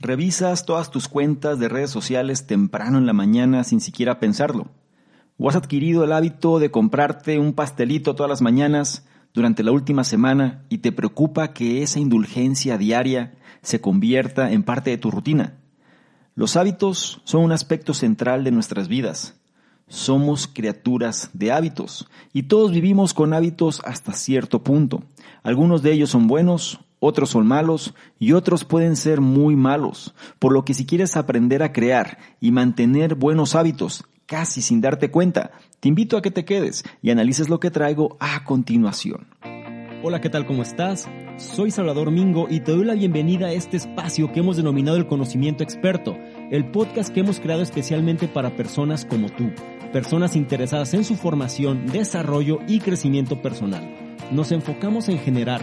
Revisas todas tus cuentas de redes sociales temprano en la mañana sin siquiera pensarlo. ¿O has adquirido el hábito de comprarte un pastelito todas las mañanas durante la última semana y te preocupa que esa indulgencia diaria se convierta en parte de tu rutina? Los hábitos son un aspecto central de nuestras vidas. Somos criaturas de hábitos y todos vivimos con hábitos hasta cierto punto. Algunos de ellos son buenos, otros son malos y otros pueden ser muy malos, por lo que si quieres aprender a crear y mantener buenos hábitos, casi sin darte cuenta, te invito a que te quedes y analices lo que traigo a continuación. Hola, ¿qué tal? ¿Cómo estás? Soy Salvador Mingo y te doy la bienvenida a este espacio que hemos denominado el conocimiento experto, el podcast que hemos creado especialmente para personas como tú, personas interesadas en su formación, desarrollo y crecimiento personal nos enfocamos en generar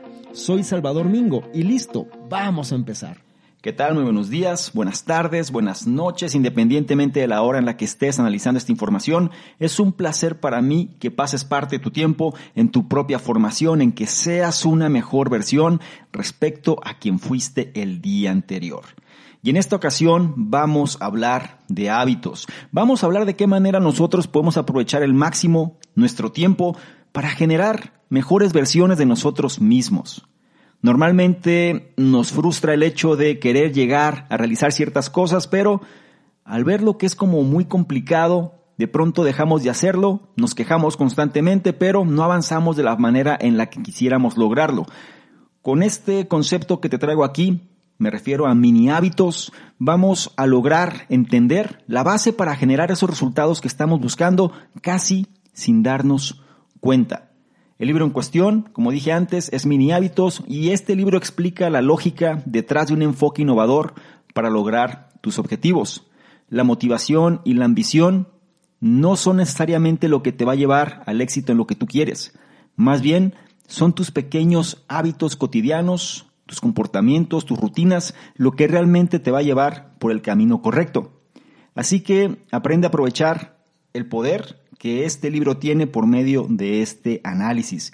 Soy Salvador Mingo y listo, vamos a empezar. ¿Qué tal? Muy buenos días, buenas tardes, buenas noches, independientemente de la hora en la que estés analizando esta información. Es un placer para mí que pases parte de tu tiempo en tu propia formación, en que seas una mejor versión respecto a quien fuiste el día anterior. Y en esta ocasión vamos a hablar de hábitos. Vamos a hablar de qué manera nosotros podemos aprovechar el máximo nuestro tiempo para generar mejores versiones de nosotros mismos. Normalmente nos frustra el hecho de querer llegar a realizar ciertas cosas, pero al ver lo que es como muy complicado, de pronto dejamos de hacerlo, nos quejamos constantemente, pero no avanzamos de la manera en la que quisiéramos lograrlo. Con este concepto que te traigo aquí, me refiero a mini hábitos, vamos a lograr entender la base para generar esos resultados que estamos buscando casi sin darnos cuenta. El libro en cuestión, como dije antes, es Mini Hábitos y este libro explica la lógica detrás de un enfoque innovador para lograr tus objetivos. La motivación y la ambición no son necesariamente lo que te va a llevar al éxito en lo que tú quieres. Más bien, son tus pequeños hábitos cotidianos, tus comportamientos, tus rutinas, lo que realmente te va a llevar por el camino correcto. Así que aprende a aprovechar el poder que este libro tiene por medio de este análisis.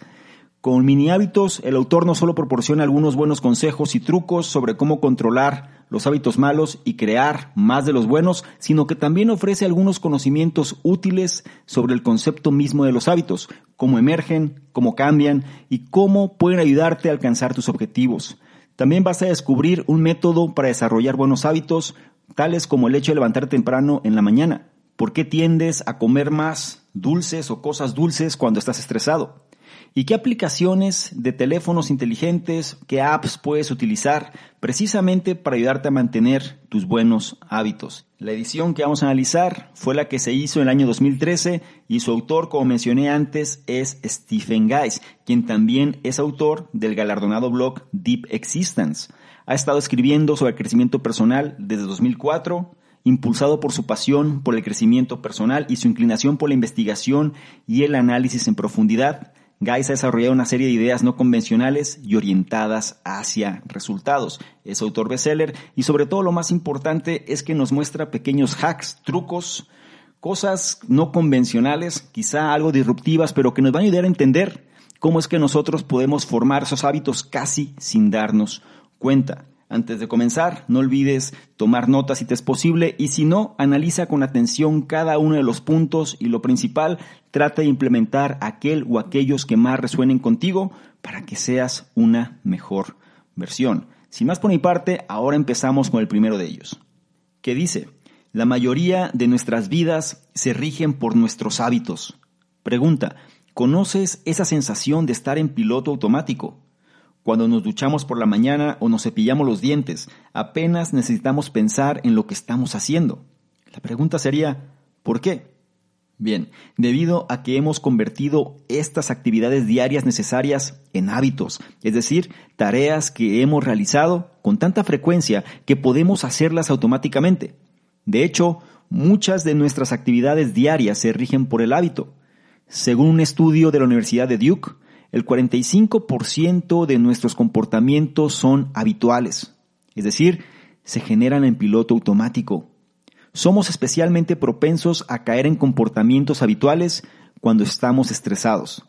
Con mini hábitos, el autor no solo proporciona algunos buenos consejos y trucos sobre cómo controlar los hábitos malos y crear más de los buenos, sino que también ofrece algunos conocimientos útiles sobre el concepto mismo de los hábitos, cómo emergen, cómo cambian y cómo pueden ayudarte a alcanzar tus objetivos. También vas a descubrir un método para desarrollar buenos hábitos, tales como el hecho de levantar temprano en la mañana, ¿Por qué tiendes a comer más dulces o cosas dulces cuando estás estresado? ¿Y qué aplicaciones de teléfonos inteligentes, qué apps puedes utilizar precisamente para ayudarte a mantener tus buenos hábitos? La edición que vamos a analizar fue la que se hizo en el año 2013 y su autor, como mencioné antes, es Stephen Guys, quien también es autor del galardonado blog Deep Existence. Ha estado escribiendo sobre crecimiento personal desde 2004 impulsado por su pasión por el crecimiento personal y su inclinación por la investigación y el análisis en profundidad, Gais ha desarrollado una serie de ideas no convencionales y orientadas hacia resultados. Es autor bestseller y sobre todo lo más importante es que nos muestra pequeños hacks, trucos, cosas no convencionales, quizá algo disruptivas, pero que nos van a ayudar a entender cómo es que nosotros podemos formar esos hábitos casi sin darnos cuenta. Antes de comenzar, no olvides tomar notas si te es posible y si no, analiza con atención cada uno de los puntos y lo principal, trata de implementar aquel o aquellos que más resuenen contigo para que seas una mejor versión. Sin más por mi parte, ahora empezamos con el primero de ellos, que dice, La mayoría de nuestras vidas se rigen por nuestros hábitos. Pregunta, ¿conoces esa sensación de estar en piloto automático? Cuando nos duchamos por la mañana o nos cepillamos los dientes, apenas necesitamos pensar en lo que estamos haciendo. La pregunta sería, ¿por qué? Bien, debido a que hemos convertido estas actividades diarias necesarias en hábitos, es decir, tareas que hemos realizado con tanta frecuencia que podemos hacerlas automáticamente. De hecho, muchas de nuestras actividades diarias se rigen por el hábito. Según un estudio de la Universidad de Duke, el 45% de nuestros comportamientos son habituales, es decir, se generan en piloto automático somos especialmente propensos a caer en comportamientos habituales cuando estamos estresados.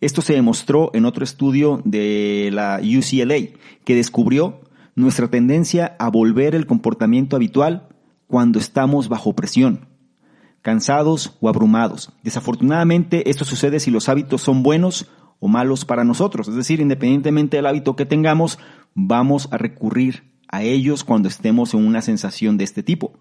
Esto se demostró en otro estudio de la UCLA, que descubrió nuestra tendencia a volver el comportamiento habitual cuando estamos bajo presión, cansados o abrumados. Desafortunadamente, esto sucede si los hábitos son buenos o malos para nosotros. Es decir, independientemente del hábito que tengamos, vamos a recurrir a ellos cuando estemos en una sensación de este tipo.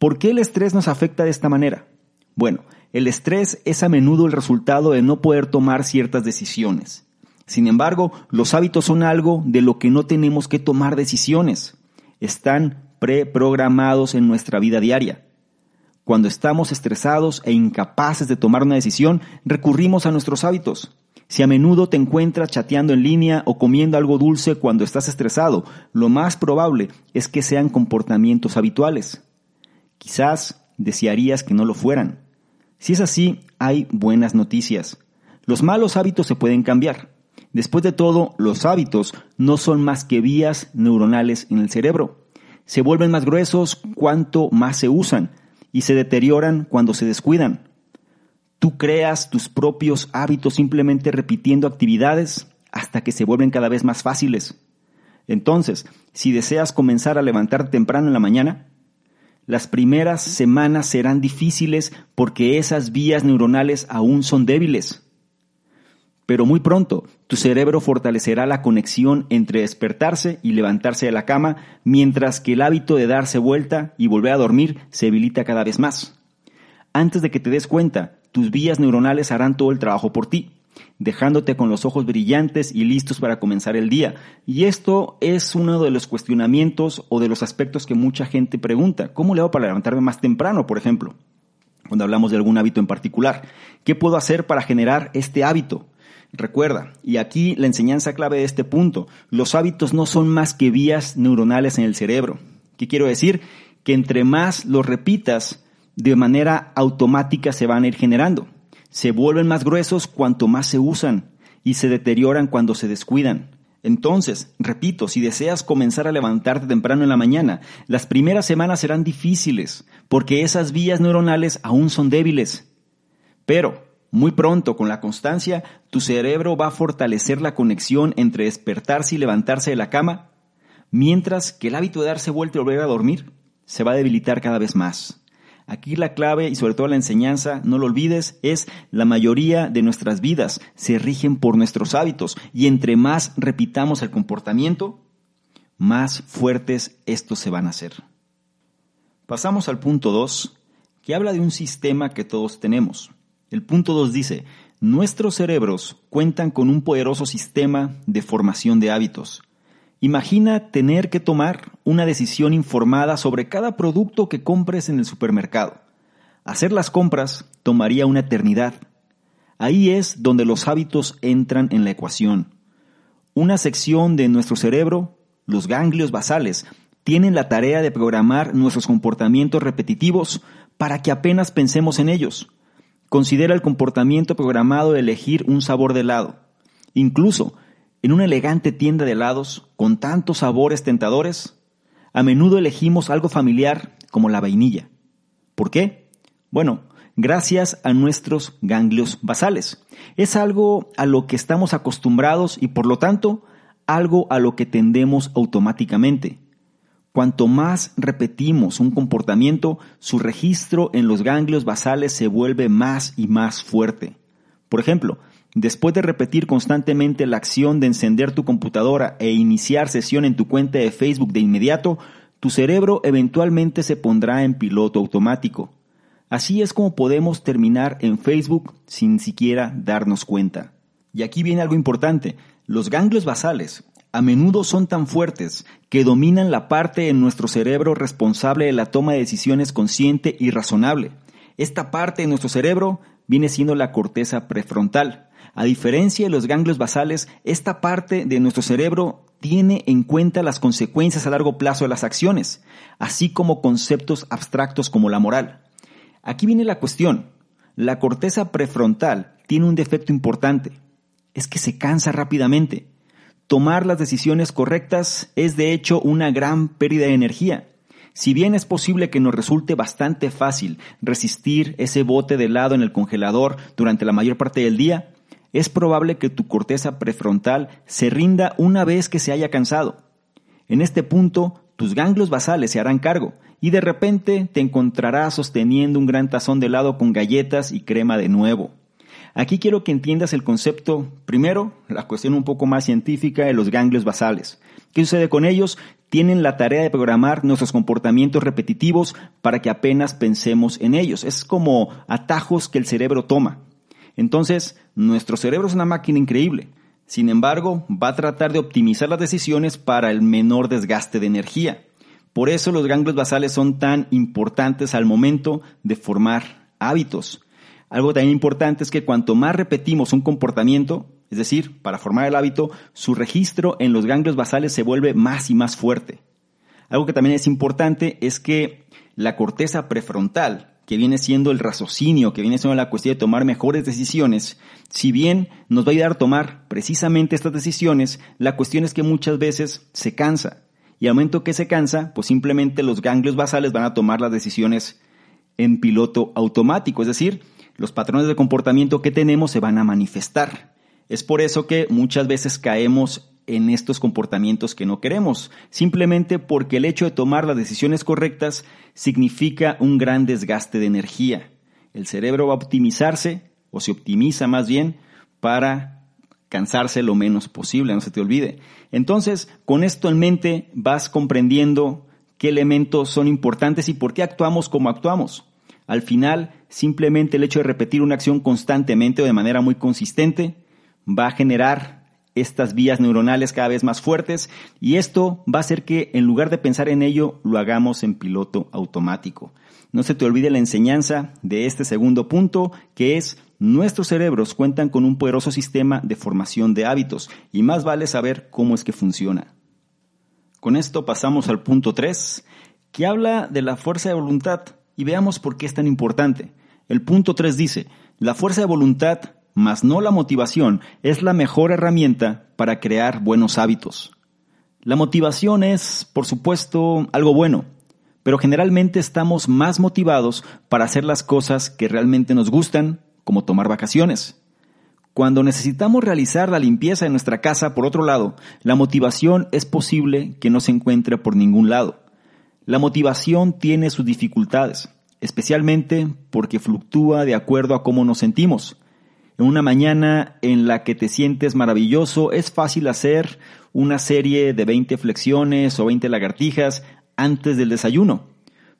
¿Por qué el estrés nos afecta de esta manera? Bueno, el estrés es a menudo el resultado de no poder tomar ciertas decisiones. Sin embargo, los hábitos son algo de lo que no tenemos que tomar decisiones. Están preprogramados en nuestra vida diaria. Cuando estamos estresados e incapaces de tomar una decisión, recurrimos a nuestros hábitos. Si a menudo te encuentras chateando en línea o comiendo algo dulce cuando estás estresado, lo más probable es que sean comportamientos habituales. Quizás desearías que no lo fueran. Si es así, hay buenas noticias. Los malos hábitos se pueden cambiar. Después de todo, los hábitos no son más que vías neuronales en el cerebro. Se vuelven más gruesos cuanto más se usan y se deterioran cuando se descuidan. Tú creas tus propios hábitos simplemente repitiendo actividades hasta que se vuelven cada vez más fáciles. Entonces, si deseas comenzar a levantarte temprano en la mañana, las primeras semanas serán difíciles porque esas vías neuronales aún son débiles. Pero muy pronto tu cerebro fortalecerá la conexión entre despertarse y levantarse de la cama, mientras que el hábito de darse vuelta y volver a dormir se debilita cada vez más. Antes de que te des cuenta, tus vías neuronales harán todo el trabajo por ti dejándote con los ojos brillantes y listos para comenzar el día. Y esto es uno de los cuestionamientos o de los aspectos que mucha gente pregunta. ¿Cómo le hago para levantarme más temprano, por ejemplo? Cuando hablamos de algún hábito en particular. ¿Qué puedo hacer para generar este hábito? Recuerda, y aquí la enseñanza clave de este punto, los hábitos no son más que vías neuronales en el cerebro. ¿Qué quiero decir? Que entre más los repitas, de manera automática se van a ir generando se vuelven más gruesos cuanto más se usan y se deterioran cuando se descuidan. Entonces, repito, si deseas comenzar a levantarte temprano en la mañana, las primeras semanas serán difíciles, porque esas vías neuronales aún son débiles. Pero, muy pronto, con la constancia, tu cerebro va a fortalecer la conexión entre despertarse y levantarse de la cama, mientras que el hábito de darse vuelta y volver a dormir se va a debilitar cada vez más. Aquí la clave y sobre todo la enseñanza, no lo olvides, es la mayoría de nuestras vidas se rigen por nuestros hábitos y entre más repitamos el comportamiento, más fuertes estos se van a hacer. Pasamos al punto 2, que habla de un sistema que todos tenemos. El punto 2 dice, nuestros cerebros cuentan con un poderoso sistema de formación de hábitos. Imagina tener que tomar una decisión informada sobre cada producto que compres en el supermercado. Hacer las compras tomaría una eternidad. Ahí es donde los hábitos entran en la ecuación. Una sección de nuestro cerebro, los ganglios basales, tienen la tarea de programar nuestros comportamientos repetitivos para que apenas pensemos en ellos. Considera el comportamiento programado de elegir un sabor de helado. Incluso, en una elegante tienda de helados con tantos sabores tentadores, a menudo elegimos algo familiar como la vainilla. ¿Por qué? Bueno, gracias a nuestros ganglios basales. Es algo a lo que estamos acostumbrados y por lo tanto algo a lo que tendemos automáticamente. Cuanto más repetimos un comportamiento, su registro en los ganglios basales se vuelve más y más fuerte. Por ejemplo, Después de repetir constantemente la acción de encender tu computadora e iniciar sesión en tu cuenta de Facebook de inmediato, tu cerebro eventualmente se pondrá en piloto automático. Así es como podemos terminar en Facebook sin siquiera darnos cuenta. Y aquí viene algo importante. Los ganglios basales a menudo son tan fuertes que dominan la parte en nuestro cerebro responsable de la toma de decisiones consciente y razonable. Esta parte de nuestro cerebro viene siendo la corteza prefrontal. A diferencia de los ganglios basales, esta parte de nuestro cerebro tiene en cuenta las consecuencias a largo plazo de las acciones, así como conceptos abstractos como la moral. Aquí viene la cuestión. La corteza prefrontal tiene un defecto importante. Es que se cansa rápidamente. Tomar las decisiones correctas es de hecho una gran pérdida de energía. Si bien es posible que nos resulte bastante fácil resistir ese bote de helado en el congelador durante la mayor parte del día, es probable que tu corteza prefrontal se rinda una vez que se haya cansado. En este punto, tus ganglios basales se harán cargo y de repente te encontrarás sosteniendo un gran tazón de helado con galletas y crema de nuevo. Aquí quiero que entiendas el concepto, primero, la cuestión un poco más científica de los ganglios basales. ¿Qué sucede con ellos? Tienen la tarea de programar nuestros comportamientos repetitivos para que apenas pensemos en ellos. Es como atajos que el cerebro toma. Entonces, nuestro cerebro es una máquina increíble. Sin embargo, va a tratar de optimizar las decisiones para el menor desgaste de energía. Por eso los ganglios basales son tan importantes al momento de formar hábitos. Algo también importante es que cuanto más repetimos un comportamiento, es decir, para formar el hábito, su registro en los ganglios basales se vuelve más y más fuerte. Algo que también es importante es que la corteza prefrontal, que viene siendo el raciocinio, que viene siendo la cuestión de tomar mejores decisiones, si bien nos va a ayudar a tomar precisamente estas decisiones, la cuestión es que muchas veces se cansa. Y al momento que se cansa, pues simplemente los ganglios basales van a tomar las decisiones en piloto automático, es decir, los patrones de comportamiento que tenemos se van a manifestar. Es por eso que muchas veces caemos en estos comportamientos que no queremos, simplemente porque el hecho de tomar las decisiones correctas significa un gran desgaste de energía. El cerebro va a optimizarse, o se optimiza más bien, para cansarse lo menos posible, no se te olvide. Entonces, con esto en mente, vas comprendiendo qué elementos son importantes y por qué actuamos como actuamos. Al final, simplemente el hecho de repetir una acción constantemente o de manera muy consistente va a generar estas vías neuronales cada vez más fuertes y esto va a hacer que en lugar de pensar en ello lo hagamos en piloto automático. No se te olvide la enseñanza de este segundo punto que es nuestros cerebros cuentan con un poderoso sistema de formación de hábitos y más vale saber cómo es que funciona. Con esto pasamos al punto 3 que habla de la fuerza de voluntad y veamos por qué es tan importante. El punto 3 dice, la fuerza de voluntad mas no la motivación, es la mejor herramienta para crear buenos hábitos. La motivación es, por supuesto, algo bueno, pero generalmente estamos más motivados para hacer las cosas que realmente nos gustan, como tomar vacaciones. Cuando necesitamos realizar la limpieza de nuestra casa, por otro lado, la motivación es posible que no se encuentre por ningún lado. La motivación tiene sus dificultades, especialmente porque fluctúa de acuerdo a cómo nos sentimos. En una mañana en la que te sientes maravilloso, es fácil hacer una serie de 20 flexiones o 20 lagartijas antes del desayuno.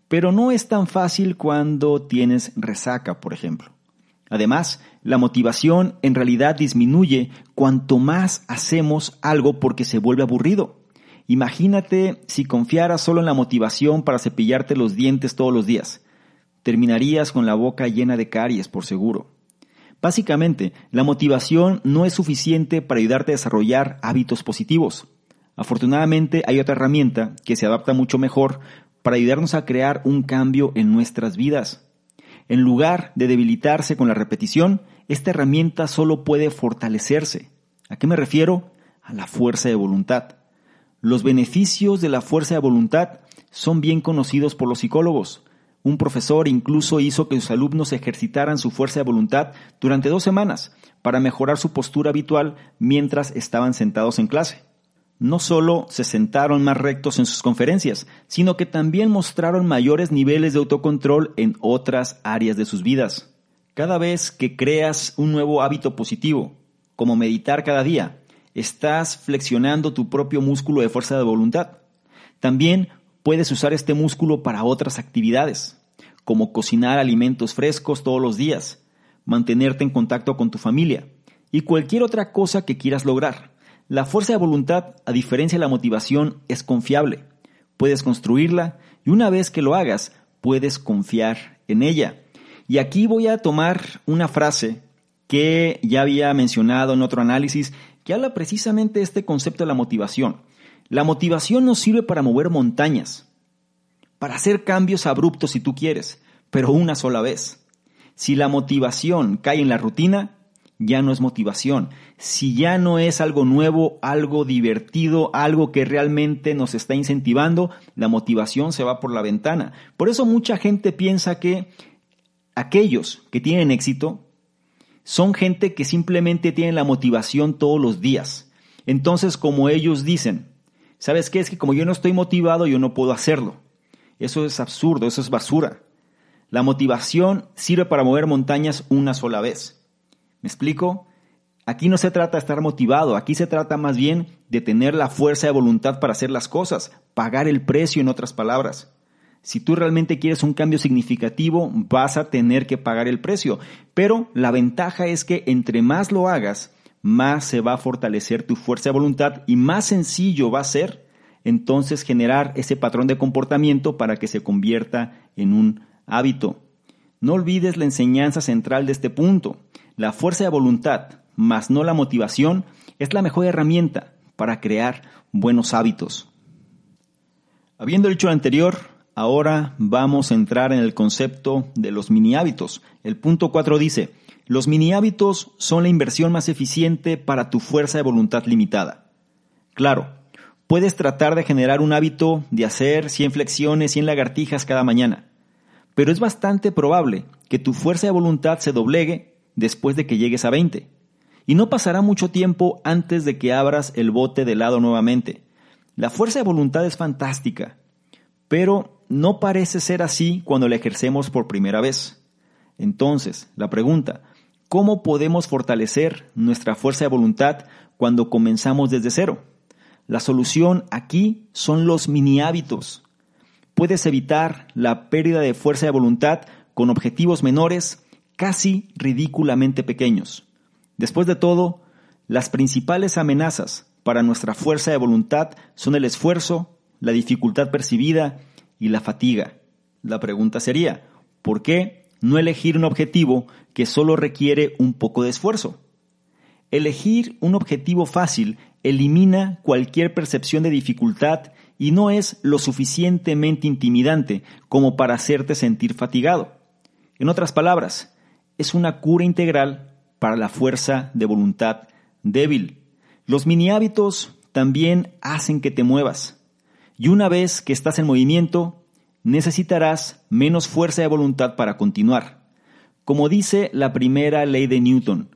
Pero no es tan fácil cuando tienes resaca, por ejemplo. Además, la motivación en realidad disminuye cuanto más hacemos algo porque se vuelve aburrido. Imagínate si confiaras solo en la motivación para cepillarte los dientes todos los días. Terminarías con la boca llena de caries, por seguro. Básicamente, la motivación no es suficiente para ayudarte a desarrollar hábitos positivos. Afortunadamente hay otra herramienta que se adapta mucho mejor para ayudarnos a crear un cambio en nuestras vidas. En lugar de debilitarse con la repetición, esta herramienta solo puede fortalecerse. ¿A qué me refiero? A la fuerza de voluntad. Los beneficios de la fuerza de voluntad son bien conocidos por los psicólogos. Un profesor incluso hizo que sus alumnos ejercitaran su fuerza de voluntad durante dos semanas para mejorar su postura habitual mientras estaban sentados en clase. No solo se sentaron más rectos en sus conferencias, sino que también mostraron mayores niveles de autocontrol en otras áreas de sus vidas. Cada vez que creas un nuevo hábito positivo, como meditar cada día, estás flexionando tu propio músculo de fuerza de voluntad. También puedes usar este músculo para otras actividades, como cocinar alimentos frescos todos los días, mantenerte en contacto con tu familia y cualquier otra cosa que quieras lograr. La fuerza de voluntad, a diferencia de la motivación, es confiable. Puedes construirla y una vez que lo hagas, puedes confiar en ella. Y aquí voy a tomar una frase que ya había mencionado en otro análisis que habla precisamente de este concepto de la motivación. La motivación nos sirve para mover montañas, para hacer cambios abruptos si tú quieres, pero una sola vez. Si la motivación cae en la rutina, ya no es motivación. Si ya no es algo nuevo, algo divertido, algo que realmente nos está incentivando, la motivación se va por la ventana. Por eso mucha gente piensa que aquellos que tienen éxito son gente que simplemente tienen la motivación todos los días. Entonces, como ellos dicen, ¿sabes qué? Es que como yo no estoy motivado, yo no puedo hacerlo. Eso es absurdo, eso es basura. La motivación sirve para mover montañas una sola vez. ¿Me explico? Aquí no se trata de estar motivado, aquí se trata más bien de tener la fuerza de voluntad para hacer las cosas, pagar el precio en otras palabras. Si tú realmente quieres un cambio significativo, vas a tener que pagar el precio. Pero la ventaja es que entre más lo hagas, más se va a fortalecer tu fuerza de voluntad y más sencillo va a ser entonces generar ese patrón de comportamiento para que se convierta en un hábito. No olvides la enseñanza central de este punto. La fuerza de voluntad, más no la motivación, es la mejor herramienta para crear buenos hábitos. Habiendo dicho lo anterior, ahora vamos a entrar en el concepto de los mini hábitos. El punto 4 dice, los mini hábitos son la inversión más eficiente para tu fuerza de voluntad limitada. Claro, puedes tratar de generar un hábito de hacer 100 flexiones, 100 lagartijas cada mañana pero es bastante probable que tu fuerza de voluntad se doblegue después de que llegues a 20. Y no pasará mucho tiempo antes de que abras el bote de lado nuevamente. La fuerza de voluntad es fantástica, pero no parece ser así cuando la ejercemos por primera vez. Entonces, la pregunta, ¿cómo podemos fortalecer nuestra fuerza de voluntad cuando comenzamos desde cero? La solución aquí son los mini hábitos puedes evitar la pérdida de fuerza de voluntad con objetivos menores, casi ridículamente pequeños. Después de todo, las principales amenazas para nuestra fuerza de voluntad son el esfuerzo, la dificultad percibida y la fatiga. La pregunta sería, ¿por qué no elegir un objetivo que solo requiere un poco de esfuerzo? Elegir un objetivo fácil elimina cualquier percepción de dificultad y no es lo suficientemente intimidante como para hacerte sentir fatigado. En otras palabras, es una cura integral para la fuerza de voluntad débil. Los mini hábitos también hacen que te muevas. Y una vez que estás en movimiento, necesitarás menos fuerza de voluntad para continuar. Como dice la primera ley de Newton,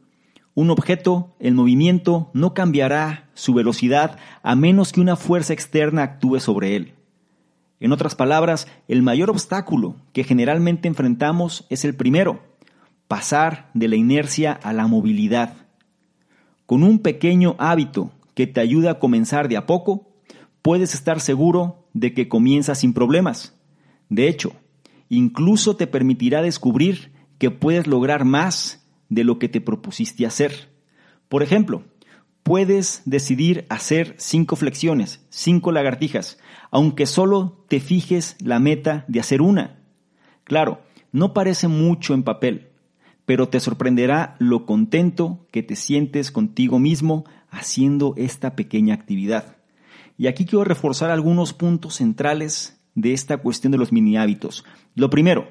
un objeto en movimiento no cambiará su velocidad a menos que una fuerza externa actúe sobre él. En otras palabras, el mayor obstáculo que generalmente enfrentamos es el primero, pasar de la inercia a la movilidad. Con un pequeño hábito que te ayude a comenzar de a poco, puedes estar seguro de que comienzas sin problemas. De hecho, incluso te permitirá descubrir que puedes lograr más de lo que te propusiste hacer. Por ejemplo, puedes decidir hacer cinco flexiones, cinco lagartijas, aunque solo te fijes la meta de hacer una. Claro, no parece mucho en papel, pero te sorprenderá lo contento que te sientes contigo mismo haciendo esta pequeña actividad. Y aquí quiero reforzar algunos puntos centrales de esta cuestión de los mini hábitos. Lo primero,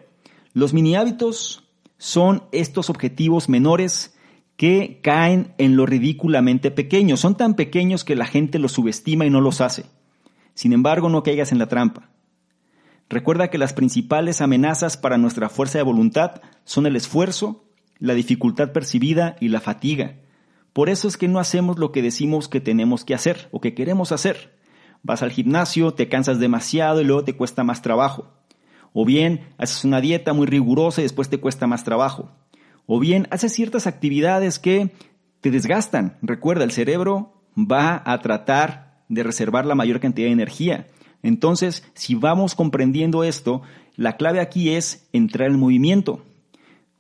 los mini hábitos son estos objetivos menores que caen en lo ridículamente pequeño. Son tan pequeños que la gente los subestima y no los hace. Sin embargo, no caigas en la trampa. Recuerda que las principales amenazas para nuestra fuerza de voluntad son el esfuerzo, la dificultad percibida y la fatiga. Por eso es que no hacemos lo que decimos que tenemos que hacer o que queremos hacer. Vas al gimnasio, te cansas demasiado y luego te cuesta más trabajo. O bien haces una dieta muy rigurosa y después te cuesta más trabajo. O bien haces ciertas actividades que te desgastan. Recuerda, el cerebro va a tratar de reservar la mayor cantidad de energía. Entonces, si vamos comprendiendo esto, la clave aquí es entrar en movimiento.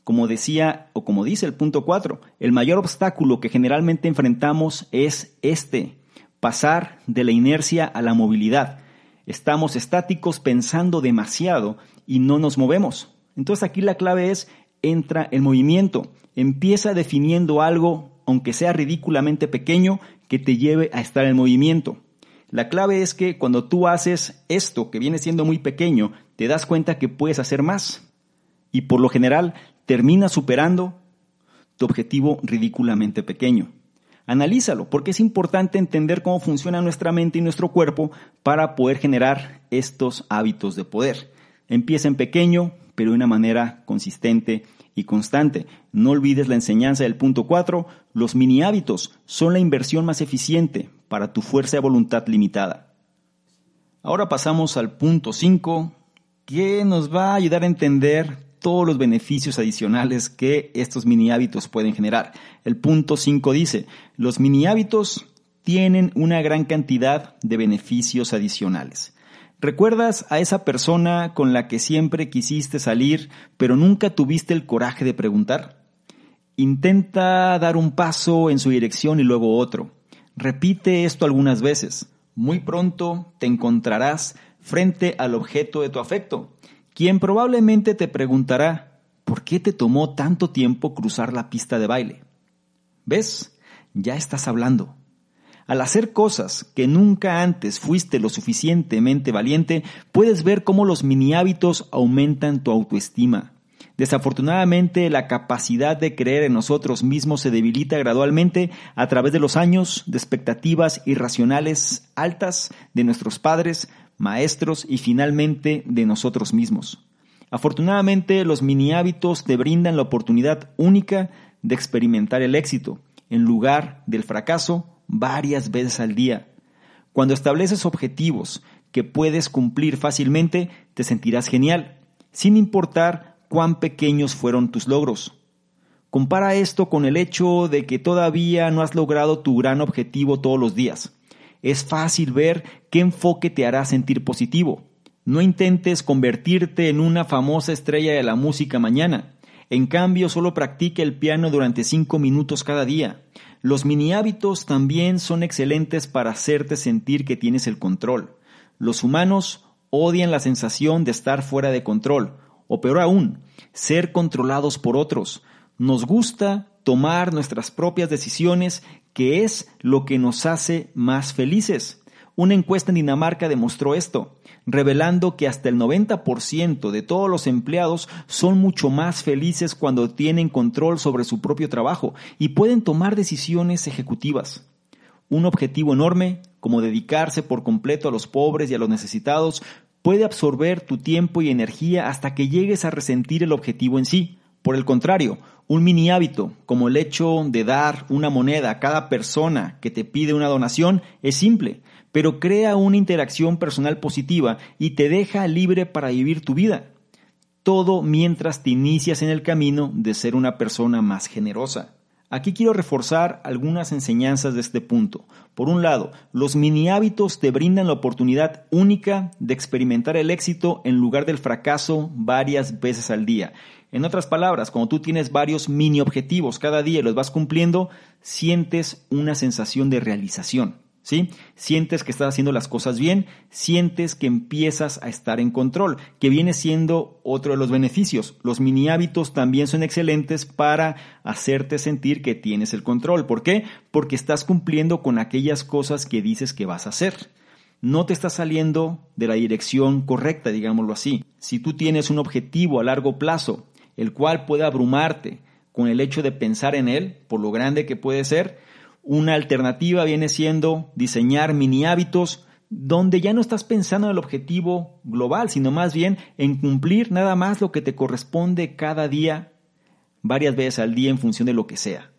Como decía o como dice el punto 4, el mayor obstáculo que generalmente enfrentamos es este, pasar de la inercia a la movilidad. Estamos estáticos pensando demasiado y no nos movemos. Entonces aquí la clave es entra en movimiento, empieza definiendo algo, aunque sea ridículamente pequeño, que te lleve a estar en movimiento. La clave es que cuando tú haces esto, que viene siendo muy pequeño, te das cuenta que puedes hacer más. Y por lo general terminas superando tu objetivo ridículamente pequeño. Analízalo, porque es importante entender cómo funciona nuestra mente y nuestro cuerpo para poder generar estos hábitos de poder. Empieza en pequeño, pero de una manera consistente y constante. No olvides la enseñanza del punto 4, los mini hábitos son la inversión más eficiente para tu fuerza de voluntad limitada. Ahora pasamos al punto 5, que nos va a ayudar a entender todos los beneficios adicionales que estos mini hábitos pueden generar. El punto 5 dice, los mini hábitos tienen una gran cantidad de beneficios adicionales. ¿Recuerdas a esa persona con la que siempre quisiste salir, pero nunca tuviste el coraje de preguntar? Intenta dar un paso en su dirección y luego otro. Repite esto algunas veces. Muy pronto te encontrarás frente al objeto de tu afecto quien probablemente te preguntará, ¿por qué te tomó tanto tiempo cruzar la pista de baile? ¿Ves? Ya estás hablando. Al hacer cosas que nunca antes fuiste lo suficientemente valiente, puedes ver cómo los mini hábitos aumentan tu autoestima. Desafortunadamente, la capacidad de creer en nosotros mismos se debilita gradualmente a través de los años de expectativas irracionales altas de nuestros padres, maestros y finalmente de nosotros mismos. Afortunadamente, los mini hábitos te brindan la oportunidad única de experimentar el éxito, en lugar del fracaso, varias veces al día. Cuando estableces objetivos que puedes cumplir fácilmente, te sentirás genial, sin importar cuán pequeños fueron tus logros. Compara esto con el hecho de que todavía no has logrado tu gran objetivo todos los días es fácil ver qué enfoque te hará sentir positivo. No intentes convertirte en una famosa estrella de la música mañana. En cambio, solo practica el piano durante cinco minutos cada día. Los mini hábitos también son excelentes para hacerte sentir que tienes el control. Los humanos odian la sensación de estar fuera de control, o peor aún, ser controlados por otros. Nos gusta tomar nuestras propias decisiones que es lo que nos hace más felices. Una encuesta en Dinamarca demostró esto, revelando que hasta el 90% de todos los empleados son mucho más felices cuando tienen control sobre su propio trabajo y pueden tomar decisiones ejecutivas. Un objetivo enorme, como dedicarse por completo a los pobres y a los necesitados, puede absorber tu tiempo y energía hasta que llegues a resentir el objetivo en sí. Por el contrario, un mini hábito, como el hecho de dar una moneda a cada persona que te pide una donación, es simple, pero crea una interacción personal positiva y te deja libre para vivir tu vida. Todo mientras te inicias en el camino de ser una persona más generosa. Aquí quiero reforzar algunas enseñanzas de este punto. Por un lado, los mini hábitos te brindan la oportunidad única de experimentar el éxito en lugar del fracaso varias veces al día. En otras palabras, cuando tú tienes varios mini objetivos cada día y los vas cumpliendo, sientes una sensación de realización. ¿Sí? Sientes que estás haciendo las cosas bien, sientes que empiezas a estar en control, que viene siendo otro de los beneficios. Los mini hábitos también son excelentes para hacerte sentir que tienes el control. ¿Por qué? Porque estás cumpliendo con aquellas cosas que dices que vas a hacer. No te estás saliendo de la dirección correcta, digámoslo así. Si tú tienes un objetivo a largo plazo el cual puede abrumarte con el hecho de pensar en él, por lo grande que puede ser. Una alternativa viene siendo diseñar mini hábitos donde ya no estás pensando en el objetivo global, sino más bien en cumplir nada más lo que te corresponde cada día, varias veces al día en función de lo que sea.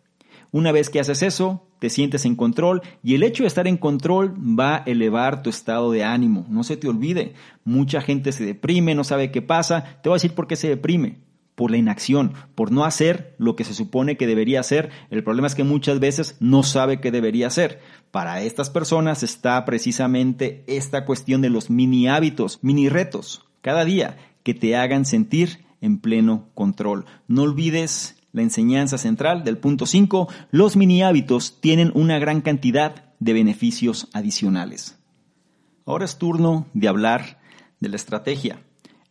Una vez que haces eso, te sientes en control y el hecho de estar en control va a elevar tu estado de ánimo. No se te olvide, mucha gente se deprime, no sabe qué pasa. Te voy a decir por qué se deprime por la inacción, por no hacer lo que se supone que debería hacer. El problema es que muchas veces no sabe qué debería hacer. Para estas personas está precisamente esta cuestión de los mini hábitos, mini retos, cada día que te hagan sentir en pleno control. No olvides la enseñanza central del punto 5, los mini hábitos tienen una gran cantidad de beneficios adicionales. Ahora es turno de hablar de la estrategia.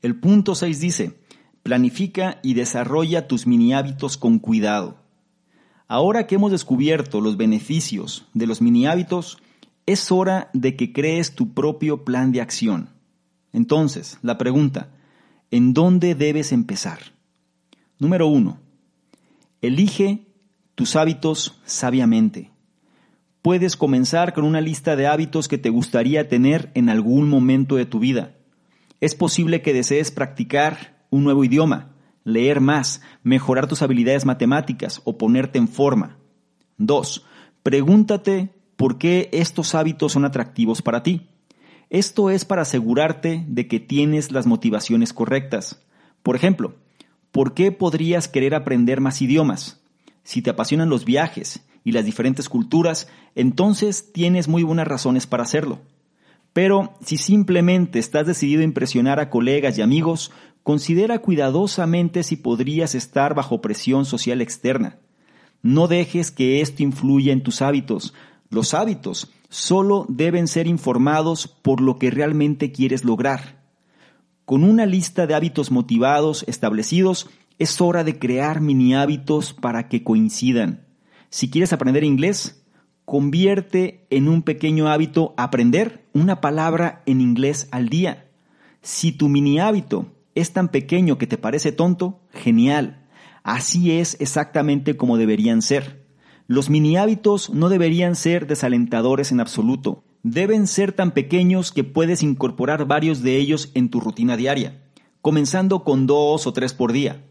El punto 6 dice, planifica y desarrolla tus mini hábitos con cuidado. Ahora que hemos descubierto los beneficios de los mini hábitos, es hora de que crees tu propio plan de acción. Entonces, la pregunta, ¿en dónde debes empezar? Número 1. Elige tus hábitos sabiamente. Puedes comenzar con una lista de hábitos que te gustaría tener en algún momento de tu vida. Es posible que desees practicar un nuevo idioma, leer más, mejorar tus habilidades matemáticas o ponerte en forma. 2. Pregúntate por qué estos hábitos son atractivos para ti. Esto es para asegurarte de que tienes las motivaciones correctas. Por ejemplo, ¿Por qué podrías querer aprender más idiomas? Si te apasionan los viajes y las diferentes culturas, entonces tienes muy buenas razones para hacerlo. Pero si simplemente estás decidido a impresionar a colegas y amigos, considera cuidadosamente si podrías estar bajo presión social externa. No dejes que esto influya en tus hábitos. Los hábitos solo deben ser informados por lo que realmente quieres lograr. Con una lista de hábitos motivados establecidos, es hora de crear mini hábitos para que coincidan. Si quieres aprender inglés, convierte en un pequeño hábito aprender una palabra en inglés al día. Si tu mini hábito es tan pequeño que te parece tonto, genial. Así es exactamente como deberían ser. Los mini hábitos no deberían ser desalentadores en absoluto deben ser tan pequeños que puedes incorporar varios de ellos en tu rutina diaria, comenzando con dos o tres por día.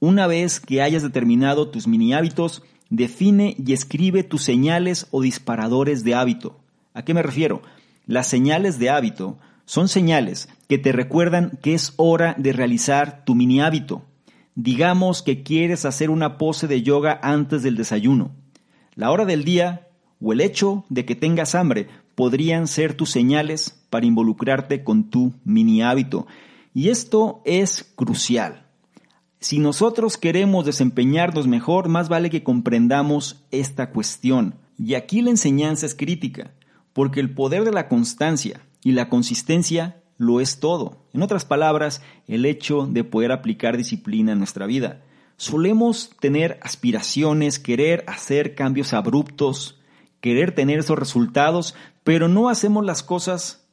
Una vez que hayas determinado tus mini hábitos, define y escribe tus señales o disparadores de hábito. ¿A qué me refiero? Las señales de hábito son señales que te recuerdan que es hora de realizar tu mini hábito. Digamos que quieres hacer una pose de yoga antes del desayuno. La hora del día o el hecho de que tengas hambre podrían ser tus señales para involucrarte con tu mini hábito. Y esto es crucial. Si nosotros queremos desempeñarnos mejor, más vale que comprendamos esta cuestión. Y aquí la enseñanza es crítica, porque el poder de la constancia y la consistencia lo es todo. En otras palabras, el hecho de poder aplicar disciplina en nuestra vida. Solemos tener aspiraciones, querer hacer cambios abruptos, querer tener esos resultados, pero no hacemos las cosas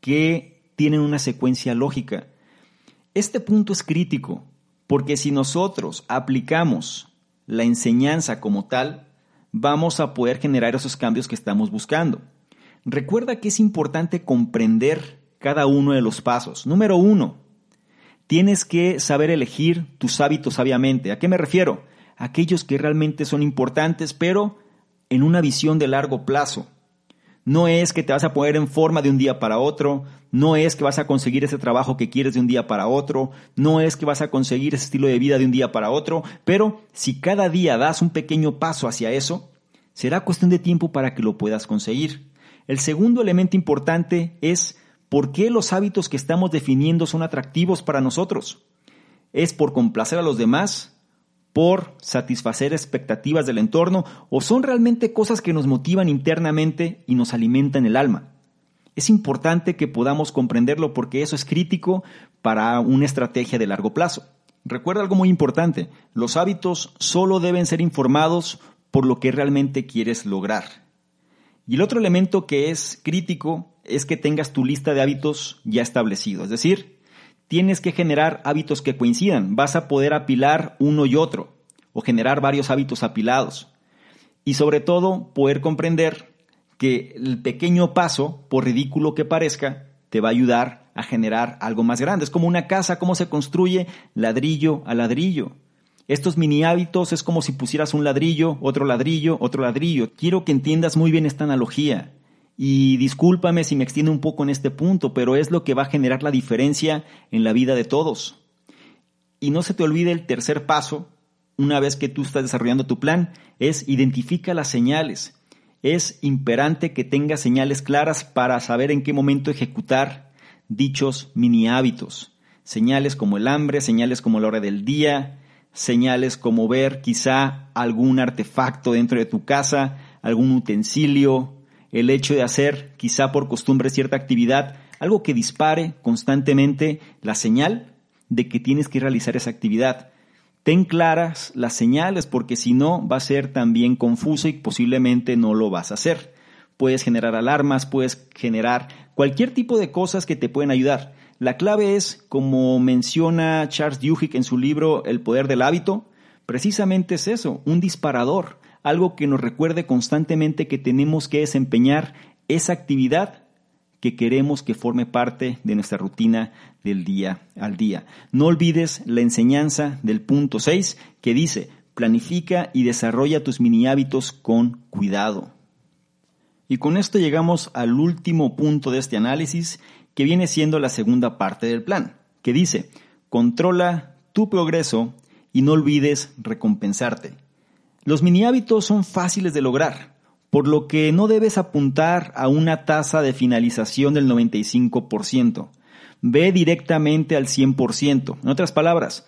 que tienen una secuencia lógica. Este punto es crítico, porque si nosotros aplicamos la enseñanza como tal, vamos a poder generar esos cambios que estamos buscando. Recuerda que es importante comprender cada uno de los pasos. Número uno, tienes que saber elegir tus hábitos sabiamente. ¿A qué me refiero? Aquellos que realmente son importantes, pero en una visión de largo plazo. No es que te vas a poner en forma de un día para otro, no es que vas a conseguir ese trabajo que quieres de un día para otro, no es que vas a conseguir ese estilo de vida de un día para otro, pero si cada día das un pequeño paso hacia eso, será cuestión de tiempo para que lo puedas conseguir. El segundo elemento importante es por qué los hábitos que estamos definiendo son atractivos para nosotros. ¿Es por complacer a los demás? por satisfacer expectativas del entorno o son realmente cosas que nos motivan internamente y nos alimentan el alma. Es importante que podamos comprenderlo porque eso es crítico para una estrategia de largo plazo. Recuerda algo muy importante, los hábitos solo deben ser informados por lo que realmente quieres lograr. Y el otro elemento que es crítico es que tengas tu lista de hábitos ya establecido, es decir, tienes que generar hábitos que coincidan. Vas a poder apilar uno y otro o generar varios hábitos apilados. Y sobre todo, poder comprender que el pequeño paso, por ridículo que parezca, te va a ayudar a generar algo más grande. Es como una casa, cómo se construye ladrillo a ladrillo. Estos mini hábitos es como si pusieras un ladrillo, otro ladrillo, otro ladrillo. Quiero que entiendas muy bien esta analogía. Y discúlpame si me extiendo un poco en este punto, pero es lo que va a generar la diferencia en la vida de todos. y no se te olvide el tercer paso, una vez que tú estás desarrollando tu plan, es identifica las señales. Es imperante que tengas señales claras para saber en qué momento ejecutar dichos mini hábitos. Señales como el hambre, señales como la hora del día, señales como ver quizá algún artefacto dentro de tu casa, algún utensilio, el hecho de hacer quizá por costumbre cierta actividad, algo que dispare constantemente la señal de que tienes que realizar esa actividad. Ten claras las señales porque si no va a ser también confuso y posiblemente no lo vas a hacer. Puedes generar alarmas, puedes generar cualquier tipo de cosas que te pueden ayudar. La clave es, como menciona Charles Duhigg en su libro El poder del hábito, precisamente es eso, un disparador, algo que nos recuerde constantemente que tenemos que desempeñar esa actividad que queremos que forme parte de nuestra rutina del día al día. No olvides la enseñanza del punto 6 que dice, planifica y desarrolla tus mini hábitos con cuidado. Y con esto llegamos al último punto de este análisis, que viene siendo la segunda parte del plan, que dice, controla tu progreso y no olvides recompensarte. Los mini hábitos son fáciles de lograr, por lo que no debes apuntar a una tasa de finalización del 95%. Ve directamente al 100%. En otras palabras,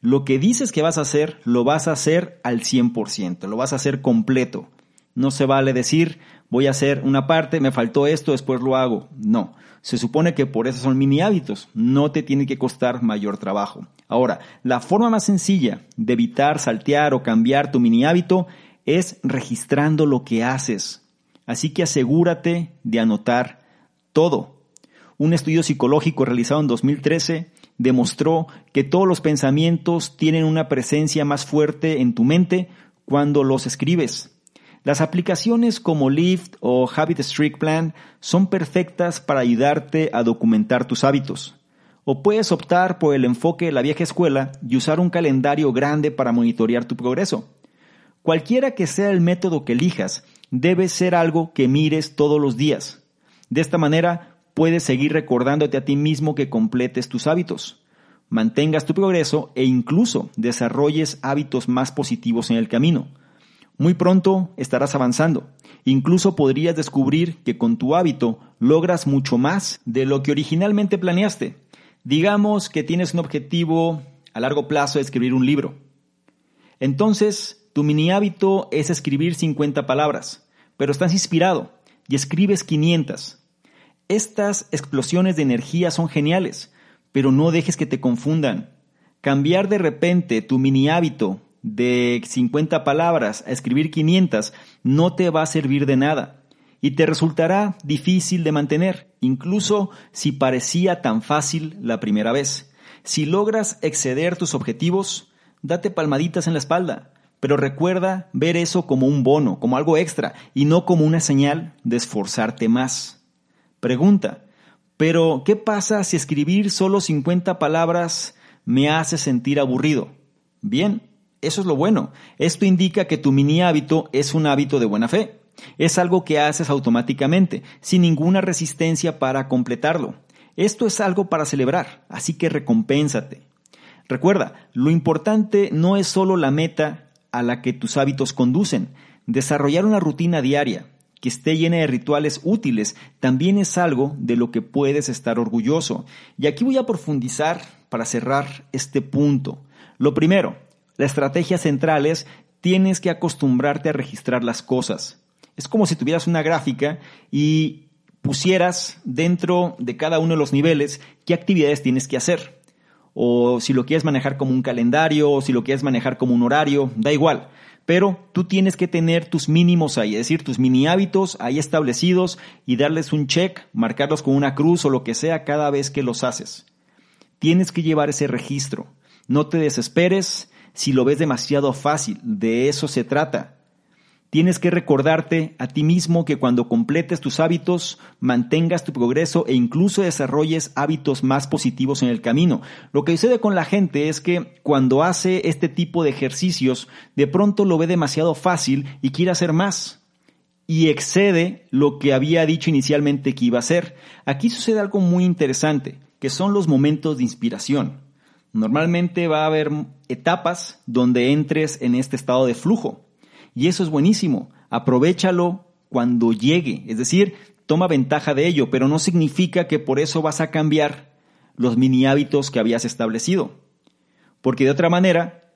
lo que dices que vas a hacer, lo vas a hacer al 100%, lo vas a hacer completo. No se vale decir, voy a hacer una parte, me faltó esto, después lo hago. No, se supone que por eso son mini hábitos, no te tiene que costar mayor trabajo. Ahora, la forma más sencilla de evitar saltear o cambiar tu mini hábito es registrando lo que haces. Así que asegúrate de anotar todo. Un estudio psicológico realizado en 2013 demostró que todos los pensamientos tienen una presencia más fuerte en tu mente cuando los escribes. Las aplicaciones como Lift o Habit Streak Plan son perfectas para ayudarte a documentar tus hábitos. O puedes optar por el enfoque de la vieja escuela y usar un calendario grande para monitorear tu progreso. Cualquiera que sea el método que elijas, debe ser algo que mires todos los días. De esta manera, puedes seguir recordándote a ti mismo que completes tus hábitos, mantengas tu progreso e incluso desarrolles hábitos más positivos en el camino. Muy pronto estarás avanzando. Incluso podrías descubrir que con tu hábito logras mucho más de lo que originalmente planeaste. Digamos que tienes un objetivo a largo plazo de escribir un libro. Entonces, tu mini hábito es escribir 50 palabras, pero estás inspirado y escribes 500. Estas explosiones de energía son geniales, pero no dejes que te confundan. Cambiar de repente tu mini hábito de 50 palabras a escribir 500 no te va a servir de nada y te resultará difícil de mantener, incluso si parecía tan fácil la primera vez. Si logras exceder tus objetivos, date palmaditas en la espalda pero recuerda ver eso como un bono, como algo extra, y no como una señal de esforzarte más. Pregunta, pero ¿qué pasa si escribir solo 50 palabras me hace sentir aburrido? Bien, eso es lo bueno. Esto indica que tu mini hábito es un hábito de buena fe. Es algo que haces automáticamente, sin ninguna resistencia para completarlo. Esto es algo para celebrar, así que recompénsate. Recuerda, lo importante no es solo la meta a la que tus hábitos conducen. Desarrollar una rutina diaria que esté llena de rituales útiles también es algo de lo que puedes estar orgulloso. Y aquí voy a profundizar para cerrar este punto. Lo primero, la estrategia central es tienes que acostumbrarte a registrar las cosas. Es como si tuvieras una gráfica y pusieras dentro de cada uno de los niveles qué actividades tienes que hacer o si lo quieres manejar como un calendario, o si lo quieres manejar como un horario, da igual. Pero tú tienes que tener tus mínimos ahí, es decir, tus mini hábitos ahí establecidos y darles un check, marcarlos con una cruz o lo que sea cada vez que los haces. Tienes que llevar ese registro. No te desesperes si lo ves demasiado fácil, de eso se trata. Tienes que recordarte a ti mismo que cuando completes tus hábitos, mantengas tu progreso e incluso desarrolles hábitos más positivos en el camino. Lo que sucede con la gente es que cuando hace este tipo de ejercicios, de pronto lo ve demasiado fácil y quiere hacer más y excede lo que había dicho inicialmente que iba a hacer. Aquí sucede algo muy interesante, que son los momentos de inspiración. Normalmente va a haber etapas donde entres en este estado de flujo. Y eso es buenísimo. Aprovechalo cuando llegue. Es decir, toma ventaja de ello, pero no significa que por eso vas a cambiar los mini hábitos que habías establecido. Porque de otra manera,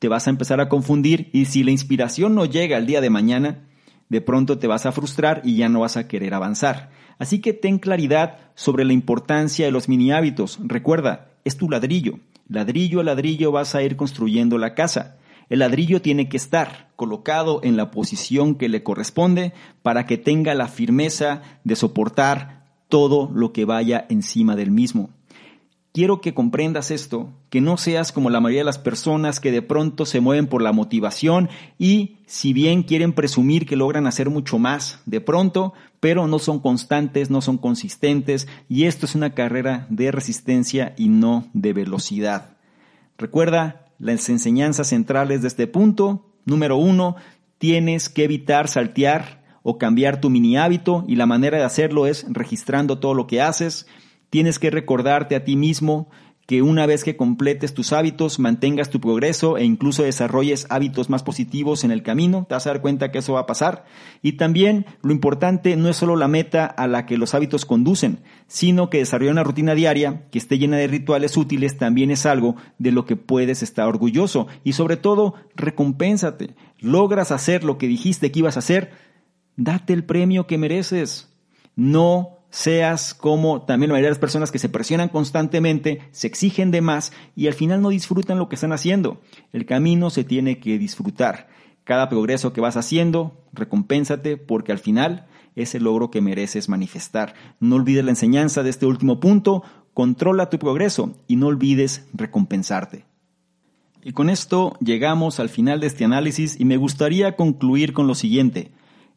te vas a empezar a confundir y si la inspiración no llega el día de mañana, de pronto te vas a frustrar y ya no vas a querer avanzar. Así que ten claridad sobre la importancia de los mini hábitos. Recuerda, es tu ladrillo. Ladrillo a ladrillo vas a ir construyendo la casa. El ladrillo tiene que estar colocado en la posición que le corresponde para que tenga la firmeza de soportar todo lo que vaya encima del mismo. Quiero que comprendas esto, que no seas como la mayoría de las personas que de pronto se mueven por la motivación y si bien quieren presumir que logran hacer mucho más de pronto, pero no son constantes, no son consistentes y esto es una carrera de resistencia y no de velocidad. Recuerda las enseñanzas centrales de este punto. Número uno, tienes que evitar saltear o cambiar tu mini hábito y la manera de hacerlo es registrando todo lo que haces. Tienes que recordarte a ti mismo que una vez que completes tus hábitos, mantengas tu progreso e incluso desarrolles hábitos más positivos en el camino, te vas a dar cuenta que eso va a pasar. Y también lo importante no es solo la meta a la que los hábitos conducen, sino que desarrollar una rutina diaria que esté llena de rituales útiles también es algo de lo que puedes estar orgulloso. Y sobre todo, recompénsate. Logras hacer lo que dijiste que ibas a hacer, date el premio que mereces. No seas como también la mayoría de las personas que se presionan constantemente, se exigen de más y al final no disfrutan lo que están haciendo. El camino se tiene que disfrutar. Cada progreso que vas haciendo, recompénsate porque al final es el logro que mereces manifestar. No olvides la enseñanza de este último punto, controla tu progreso y no olvides recompensarte. Y con esto llegamos al final de este análisis y me gustaría concluir con lo siguiente.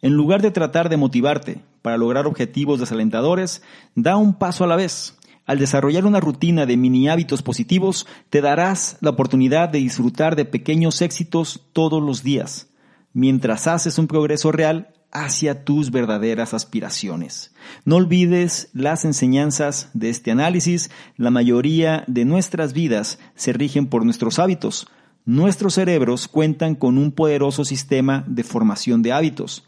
En lugar de tratar de motivarte para lograr objetivos desalentadores, da un paso a la vez. Al desarrollar una rutina de mini hábitos positivos, te darás la oportunidad de disfrutar de pequeños éxitos todos los días, mientras haces un progreso real hacia tus verdaderas aspiraciones. No olvides las enseñanzas de este análisis. La mayoría de nuestras vidas se rigen por nuestros hábitos. Nuestros cerebros cuentan con un poderoso sistema de formación de hábitos.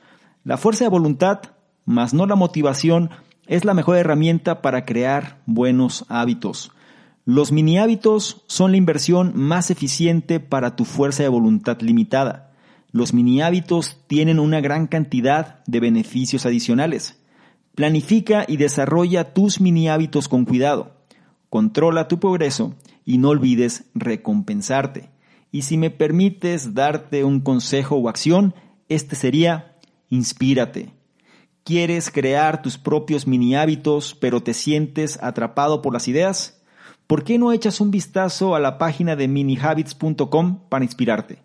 La fuerza de voluntad, más no la motivación, es la mejor herramienta para crear buenos hábitos. Los mini hábitos son la inversión más eficiente para tu fuerza de voluntad limitada. Los mini hábitos tienen una gran cantidad de beneficios adicionales. Planifica y desarrolla tus mini hábitos con cuidado. Controla tu progreso y no olvides recompensarte. Y si me permites darte un consejo o acción, este sería Inspírate. ¿Quieres crear tus propios mini hábitos, pero te sientes atrapado por las ideas? ¿Por qué no echas un vistazo a la página de minihabits.com para inspirarte?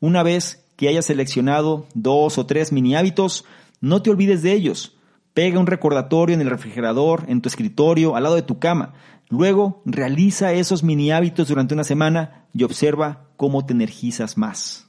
Una vez que hayas seleccionado dos o tres mini hábitos, no te olvides de ellos. Pega un recordatorio en el refrigerador, en tu escritorio, al lado de tu cama. Luego, realiza esos mini hábitos durante una semana y observa cómo te energizas más.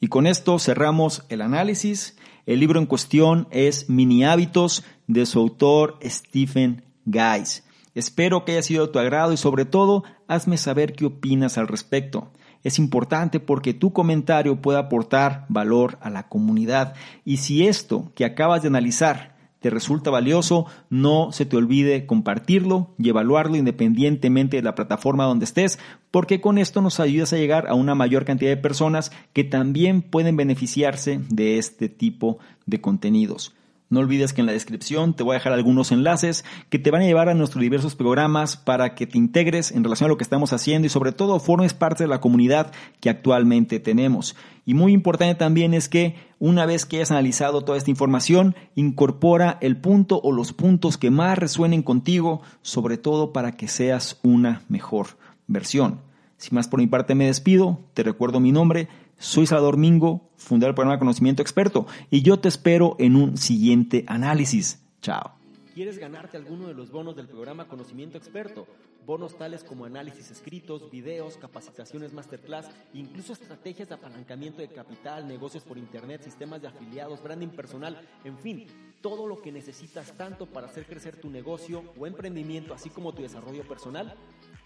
Y con esto cerramos el análisis. El libro en cuestión es Mini Hábitos de su autor Stephen Guys. Espero que haya sido de tu agrado y sobre todo hazme saber qué opinas al respecto. Es importante porque tu comentario puede aportar valor a la comunidad y si esto que acabas de analizar te resulta valioso, no se te olvide compartirlo y evaluarlo independientemente de la plataforma donde estés, porque con esto nos ayudas a llegar a una mayor cantidad de personas que también pueden beneficiarse de este tipo de contenidos. No olvides que en la descripción te voy a dejar algunos enlaces que te van a llevar a nuestros diversos programas para que te integres en relación a lo que estamos haciendo y sobre todo formes parte de la comunidad que actualmente tenemos. Y muy importante también es que una vez que hayas analizado toda esta información, incorpora el punto o los puntos que más resuenen contigo, sobre todo para que seas una mejor versión. Sin más por mi parte me despido, te recuerdo mi nombre, soy Salvador Mingo, fundador del programa Conocimiento Experto, y yo te espero en un siguiente análisis. Chao. ¿Quieres ganarte alguno de los bonos del programa Conocimiento Experto? Bonos tales como análisis escritos, videos, capacitaciones masterclass, incluso estrategias de apalancamiento de capital, negocios por internet, sistemas de afiliados, branding personal, en fin, todo lo que necesitas tanto para hacer crecer tu negocio o emprendimiento, así como tu desarrollo personal